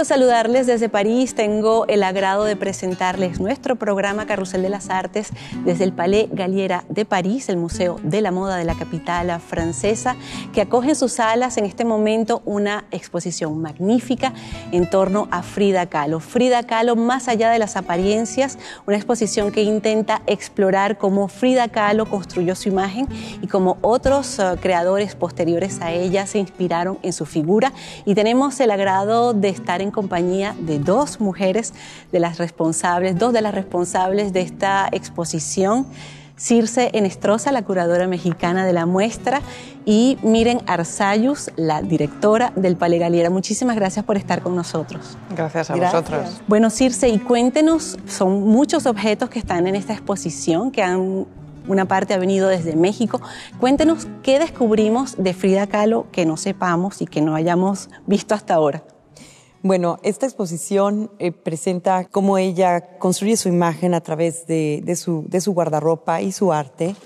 Gusto saludarles desde París. Tengo el agrado de presentarles nuestro programa Carrusel de las Artes desde el Palais Galliera de París, el Museo de la Moda de la capital francesa, que acoge en sus salas en este momento una exposición magnífica en torno a Frida Kahlo. Frida Kahlo más allá de las apariencias, una exposición que intenta explorar cómo Frida Kahlo construyó su imagen y cómo otros uh, creadores posteriores a ella se inspiraron en su figura. Y tenemos el agrado de estar en compañía de dos mujeres, de las responsables, dos de las responsables de esta exposición. Circe Enestrosa, la curadora mexicana de la muestra, y Miren Arsayus, la directora del Palais Galiera. Muchísimas gracias por estar con nosotros. Gracias a gracias. vosotros. Bueno, Circe, y cuéntenos, son muchos objetos que están en esta exposición, que han una parte ha venido desde México. Cuéntenos qué descubrimos de Frida Kahlo que no sepamos y que no hayamos visto hasta ahora. Bueno, esta exposición eh, presenta cómo ella construye su imagen a través de, su, guardarropa y su arte,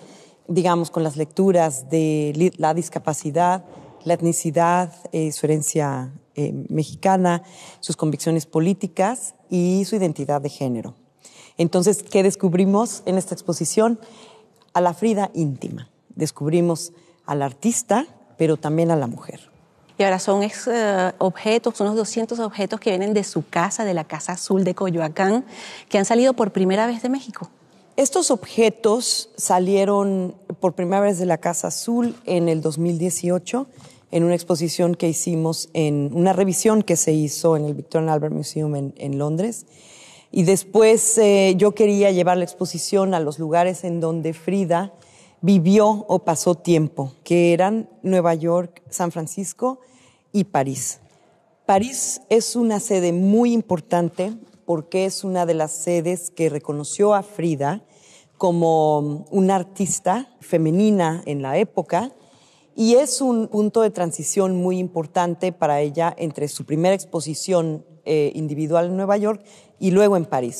digamos, con las lecturas de la discapacidad, la etnicidad, eh, su herencia eh, mexicana, sus convicciones políticas y su identidad de género. Entonces, ¿qué descubrimos en esta exposición? A la Frida íntima. Descubrimos al artista, pero también a la mujer. Y ahora son ex, uh, objetos, unos 200 objetos que vienen de su casa, de la Casa Azul de Coyoacán, que han salido por primera vez de México. Estos objetos salieron por primera vez de la Casa Azul en el 2018 en una exposición que hicimos en una revisión que se hizo en el Victorian Albert Museum en, en Londres. Y después eh, yo quería llevar la exposición a los lugares en donde Frida vivió o pasó tiempo, que eran Nueva York, San Francisco y París. París es una sede muy importante porque es una de las sedes que reconoció a Frida como una artista femenina en la época y es un punto de transición muy importante para ella entre su primera exposición eh, individual en Nueva York y luego en París.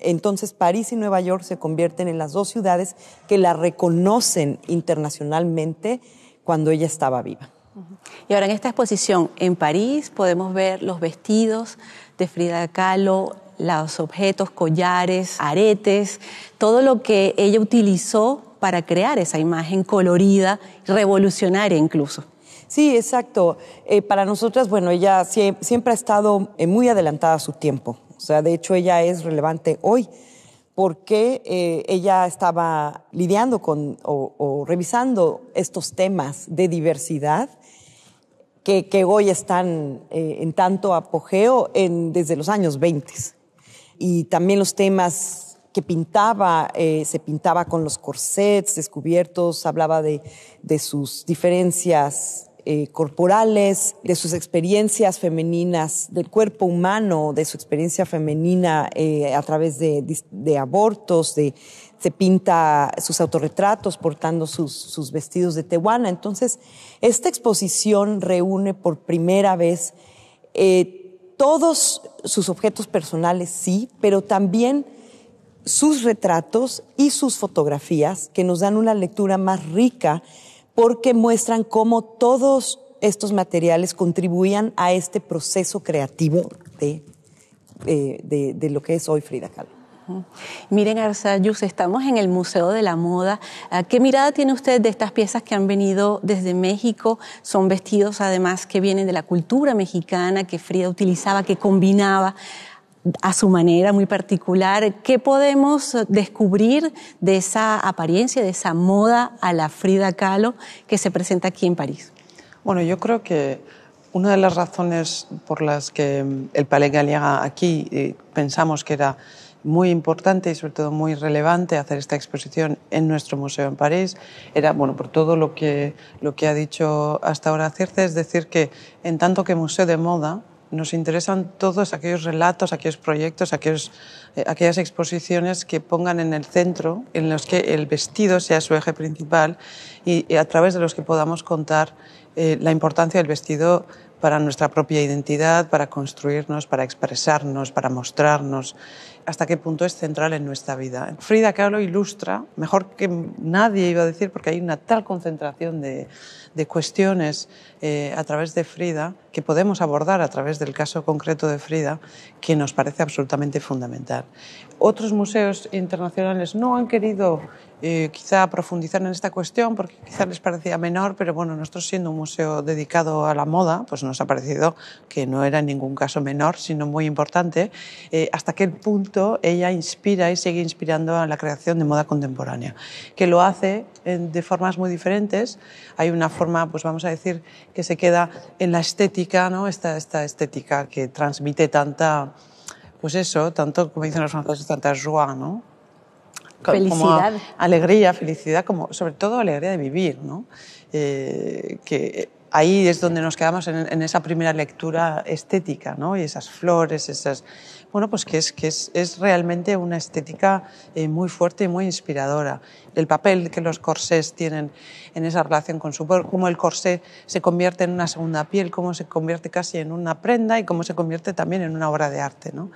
Entonces París y Nueva York se convierten en las dos ciudades que la reconocen internacionalmente cuando ella estaba viva. Y ahora en esta exposición en París podemos ver los vestidos de Frida Kahlo, los objetos, collares, aretes, todo lo que ella utilizó para crear esa imagen colorida, revolucionaria incluso. Sí, exacto. Eh, para nosotras, bueno, ella siempre ha estado eh, muy adelantada a su tiempo. O sea, de hecho ella es relevante hoy porque eh, ella estaba lidiando con o, revisando estos temas de diversidad que, que hoy están eh, en tanto apogeo desde los años 20. Y también los temas que pintaba, eh, se pintaba con los corsets descubiertos, hablaba de, de sus diferencias eh, corporales, de sus experiencias femeninas, del cuerpo humano, de su experiencia femenina eh, a través de, abortos, de, se pinta sus autorretratos portando sus, sus, vestidos de tehuana. Entonces, esta exposición reúne por primera vez eh, todos sus objetos personales, sí, pero también sus retratos y sus fotografías que nos dan una lectura más rica porque muestran cómo todos estos materiales contribuían a este proceso creativo de, de, de, lo que es hoy Frida Kahlo. Miren, Arsayus, estamos en el Museo de la Moda. ¿Qué mirada tiene usted de estas piezas que han venido desde México? Son vestidos, además, que vienen de la cultura mexicana, que Frida utilizaba, que combinaba a su manera muy particular. ¿Qué podemos descubrir de esa apariencia, de esa moda a la Frida Kahlo que se presenta aquí en París? Bueno, yo creo que una de las razones por las que el Palais Galliera aquí eh, pensamos que era muy importante y sobre todo muy relevante hacer esta exposición en nuestro museo en París era, bueno, por todo lo que, lo que ha dicho hasta ahora Circe, es decir, que en tanto que museo de moda, nos interesan todos aquellos relatos, aquellos proyectos, eh, aquellas exposiciones que pongan en el centro, en los que el vestido sea su eje principal y, a través de los que podamos contar eh, la importancia del vestido para nuestra propia identidad, para construirnos, para expresarnos, para mostrarnos, hasta qué punto es central en nuestra vida. Frida Kahlo ilustra, mejor que nadie iba a decir, porque hay una tal concentración de, de cuestiones eh, a través de Frida que podemos abordar a través del caso concreto de Frida que nos parece absolutamente fundamental. Otros museos internacionales no han querido eh, quizá profundizar en esta cuestión porque quizá les parecía menor, pero bueno, nosotros siendo un museo dedicado a la moda, pues nos ha parecido que no era en ningún caso menor, sino muy importante, eh, hasta qué punto ella inspira y sigue inspirando a la creación de moda contemporánea, que lo hace de formas muy diferentes. Hay una forma, pues vamos a decir, que se queda en la estética, ¿no? esta, esta estética que transmite tanta, pues eso, tanto, como dicen los franceses, tanta joie, ¿no? Felicidad. alegría, felicidad, como, sobre todo alegría de vivir, ¿no? Eh, que ahí es donde nos quedamos en, en, esa primera lectura estética, ¿no? Y esas flores, esas, bueno, pues que es, que es, es realmente una estética eh, muy fuerte y muy inspiradora. El papel que los corsés tienen en esa relación con su cuerpo, cómo el corsé se convierte en una segunda piel, cómo se convierte casi en una prenda y cómo se convierte también en una obra de arte, ¿no?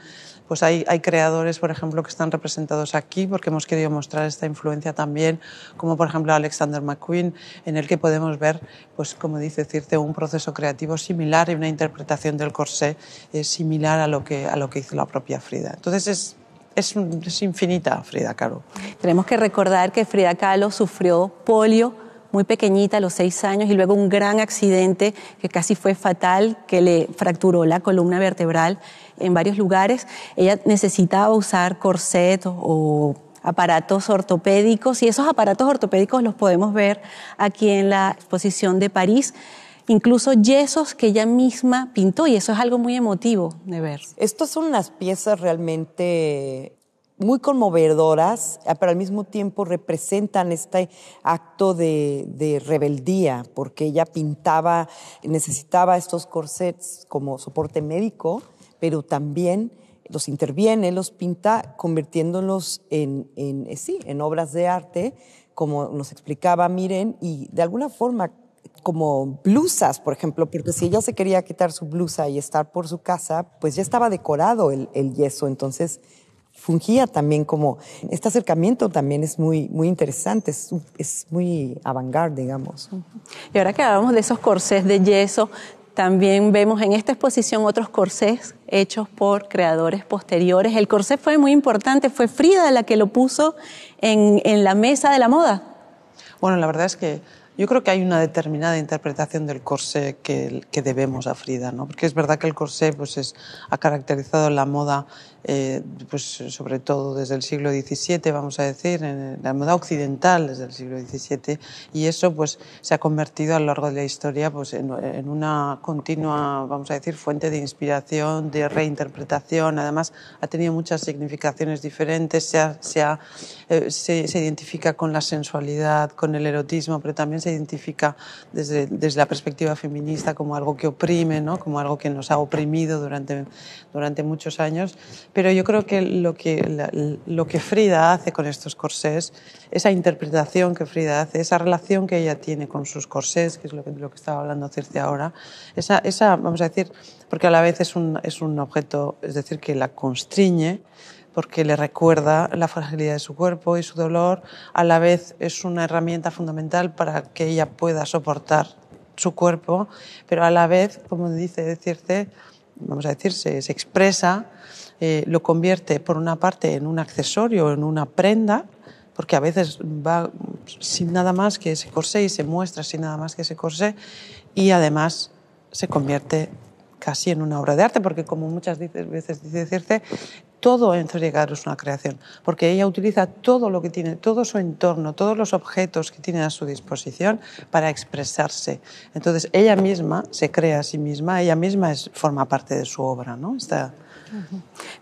pues hay, hay, creadores, por ejemplo, que están representados aquí porque hemos querido mostrar esta influencia también, como por ejemplo Alexander McQueen, en el que podemos ver, pues como dice Circe, un proceso creativo similar y una interpretación del corsé eh, similar a lo, que, a lo que hizo la propia Frida. Entonces es, es, es infinita Frida Kahlo. Tenemos que recordar que Frida Kahlo sufrió polio muy pequeñita, a los seis años, y luego un gran accidente que casi fue fatal, que le fracturó la columna vertebral en varios lugares. Ella necesitaba usar corset o aparatos ortopédicos y esos aparatos ortopédicos los podemos ver aquí en la exposición de París. Incluso yesos que ella misma pintó y eso es algo muy emotivo de ver. Estas son unas piezas realmente muy conmovedoras, pero al mismo tiempo representan este acto de, rebeldía, porque ella pintaba, necesitaba estos corsets como soporte médico pero también los interviene, los pinta, convirtiéndolos en, en, eh, sí, en obras de arte, como nos explicaba Miren, y de alguna forma como blusas, por ejemplo, porque si ella se quería quitar su blusa y estar por su casa, pues ya estaba decorado el, el yeso, entonces fungía también como, este acercamiento también es muy, muy interesante, es, es muy avant digamos. Y ahora que hablamos de esos corsés de yeso, también vemos en esta exposición otros corsés hechos por creadores posteriores. El corsé fue muy importante, fue Frida la que lo puso en, en la mesa de la moda. Bueno, la verdad es que yo creo que hay una determinada interpretación del corsé que, que debemos a Frida, ¿no? porque es verdad que el corsé pues, es, ha caracterizado la moda eh, pues sobre todo desde el siglo XVII, vamos a decir, en la moda occidental desde el siglo XVII, y eso pues se ha convertido a lo largo de la historia pues en, una continua, vamos a decir, fuente de inspiración, de reinterpretación, además ha tenido muchas significaciones diferentes, se, ha, se, ha, eh, se, identifica con la sensualidad, con el erotismo, pero también se identifica desde, desde la perspectiva feminista como algo que oprime, ¿no? como algo que nos ha oprimido durante, durante muchos años pero yo creo que lo que, lo que Frida hace con estos corsés, esa interpretación que Frida hace, esa relación que ella tiene con sus corsés, que es lo que, lo que estaba hablando Circe ahora, esa, esa, vamos a decir, porque a la vez es un, es un objeto, es decir, que la constriñe, porque le recuerda la fragilidad de su cuerpo y su dolor, a la vez es una herramienta fundamental para que ella pueda soportar su cuerpo, pero a la vez, como dice Circe, vamos a decir, se, expresa eh, lo convierte por una parte en un accesorio, en una prenda, porque a veces va sin nada más que ese corsé y se muestra sin nada más que ese corsé, y además se convierte casi en una obra de arte, porque como muchas veces dice Circe, todo en es una creación, porque ella utiliza todo lo que tiene, todo su entorno, todos los objetos que tiene a su disposición para expresarse. Entonces ella misma se crea a sí misma, ella misma es, forma parte de su obra, ¿no? Esta,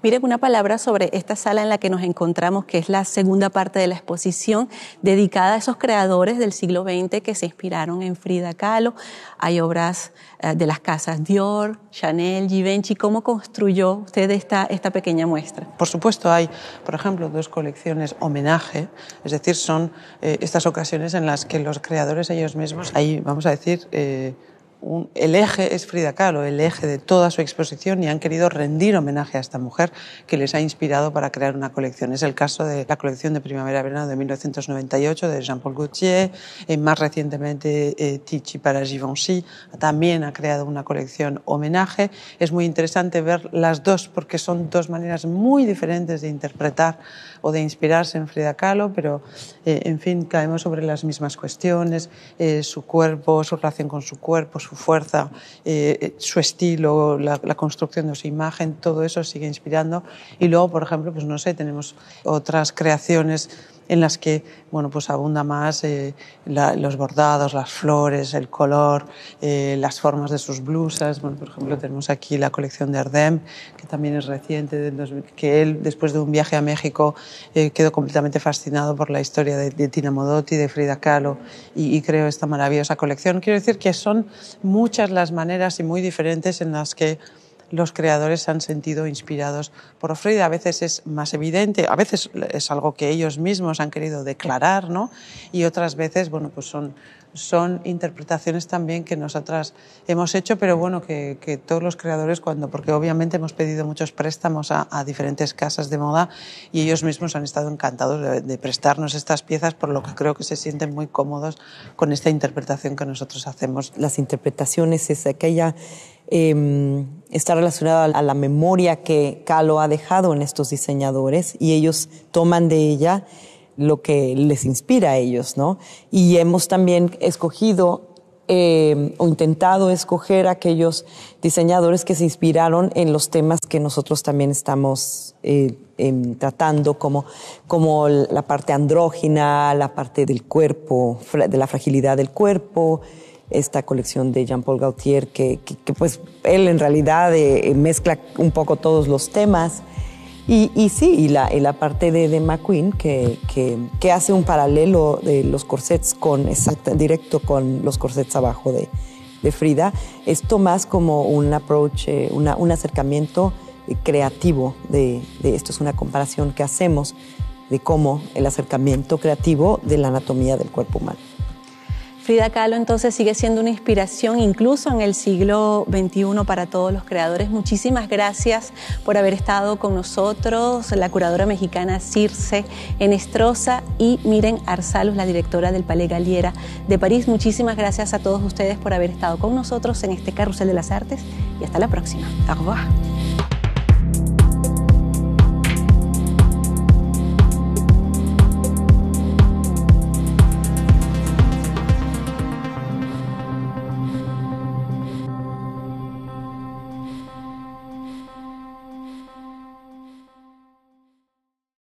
Miren una palabra sobre esta sala en la que nos encontramos, que es la segunda parte de la exposición dedicada a esos creadores del siglo XX que se inspiraron en Frida Kahlo. Hay obras eh, de las casas Dior, Chanel, Givenchy. ¿Cómo construyó usted esta, esta pequeña muestra? Por supuesto, hay, por ejemplo, dos colecciones homenaje, es decir, son eh, estas ocasiones en las que los creadores ellos mismos, ahí vamos a decir, eh, el eje es Frida Kahlo, el eje de toda su exposición y han querido rendir homenaje a esta mujer que les ha inspirado para crear una colección. Es el caso de la colección de primavera-verano de 1998 de Jean-Paul Gaultier, y más recientemente eh, Ticci para Givenchy también ha creado una colección homenaje. Es muy interesante ver las dos porque son dos maneras muy diferentes de interpretar o de inspirarse en Frida Kahlo, pero eh, en fin, caemos sobre las mismas cuestiones, eh, su cuerpo, su relación con su cuerpo, su fuerza, eh, eh, su estilo, la, construcción de su imagen, todo eso sigue inspirando. Y luego, por ejemplo, pues no sé, tenemos otras creaciones en las que bueno, pues abunda más eh, los bordados, las flores, el color, las formas de sus blusas. Bueno, por ejemplo, tenemos aquí la colección de Ardem, que también es reciente, que él, después de un viaje a México, quedó completamente fascinado por la historia de, Tina Modotti, de Frida Kahlo, y, y creó esta maravillosa colección. Quiero decir que son muchas las maneras y muy diferentes en las que los creadores se han sentido inspirados por Frida. A veces es más evidente, a veces es algo que ellos mismos han querido declarar, ¿no? Y otras veces, bueno, pues son son interpretaciones también que nosotras hemos hecho, pero bueno, que, que todos los creadores, cuando, porque obviamente hemos pedido muchos préstamos a, a diferentes casas de moda y ellos mismos han estado encantados de, de, prestarnos estas piezas, por lo que creo que se sienten muy cómodos con esta interpretación que nosotros hacemos. Las interpretaciones es aquella eh, está relacionada a la memoria que Calo ha dejado en estos diseñadores y ellos toman de ella lo que les inspira a ellos, ¿no? Y hemos también escogido eh, o intentado escoger aquellos diseñadores que se inspiraron en los temas que nosotros también estamos eh, em, tratando, como, como la parte andrógina, la parte del cuerpo, de la fragilidad del cuerpo, esta colección de Jean-Paul Gaultier, que, que, pues él en realidad eh, mezcla un poco todos los temas. Y, y sí, y la, y la parte de, de McQueen que, que, que, hace un paralelo de los corsets con, exacto, directo con los corsets abajo de, de Frida, esto más como un approach, eh, una, un acercamiento eh, creativo de, de, esto es una comparación que hacemos de cómo el acercamiento creativo de la anatomía del cuerpo humano. Frida Kahlo entonces sigue siendo una inspiración incluso en el siglo XXI para todos los creadores. Muchísimas gracias por haber estado con nosotros, la curadora mexicana Circe Enestrosa y Miren Arsalus, la directora del Palais Galiera de París. Muchísimas gracias a todos ustedes por haber estado con nosotros en este Carrusel de las Artes y hasta la próxima. Au revoir.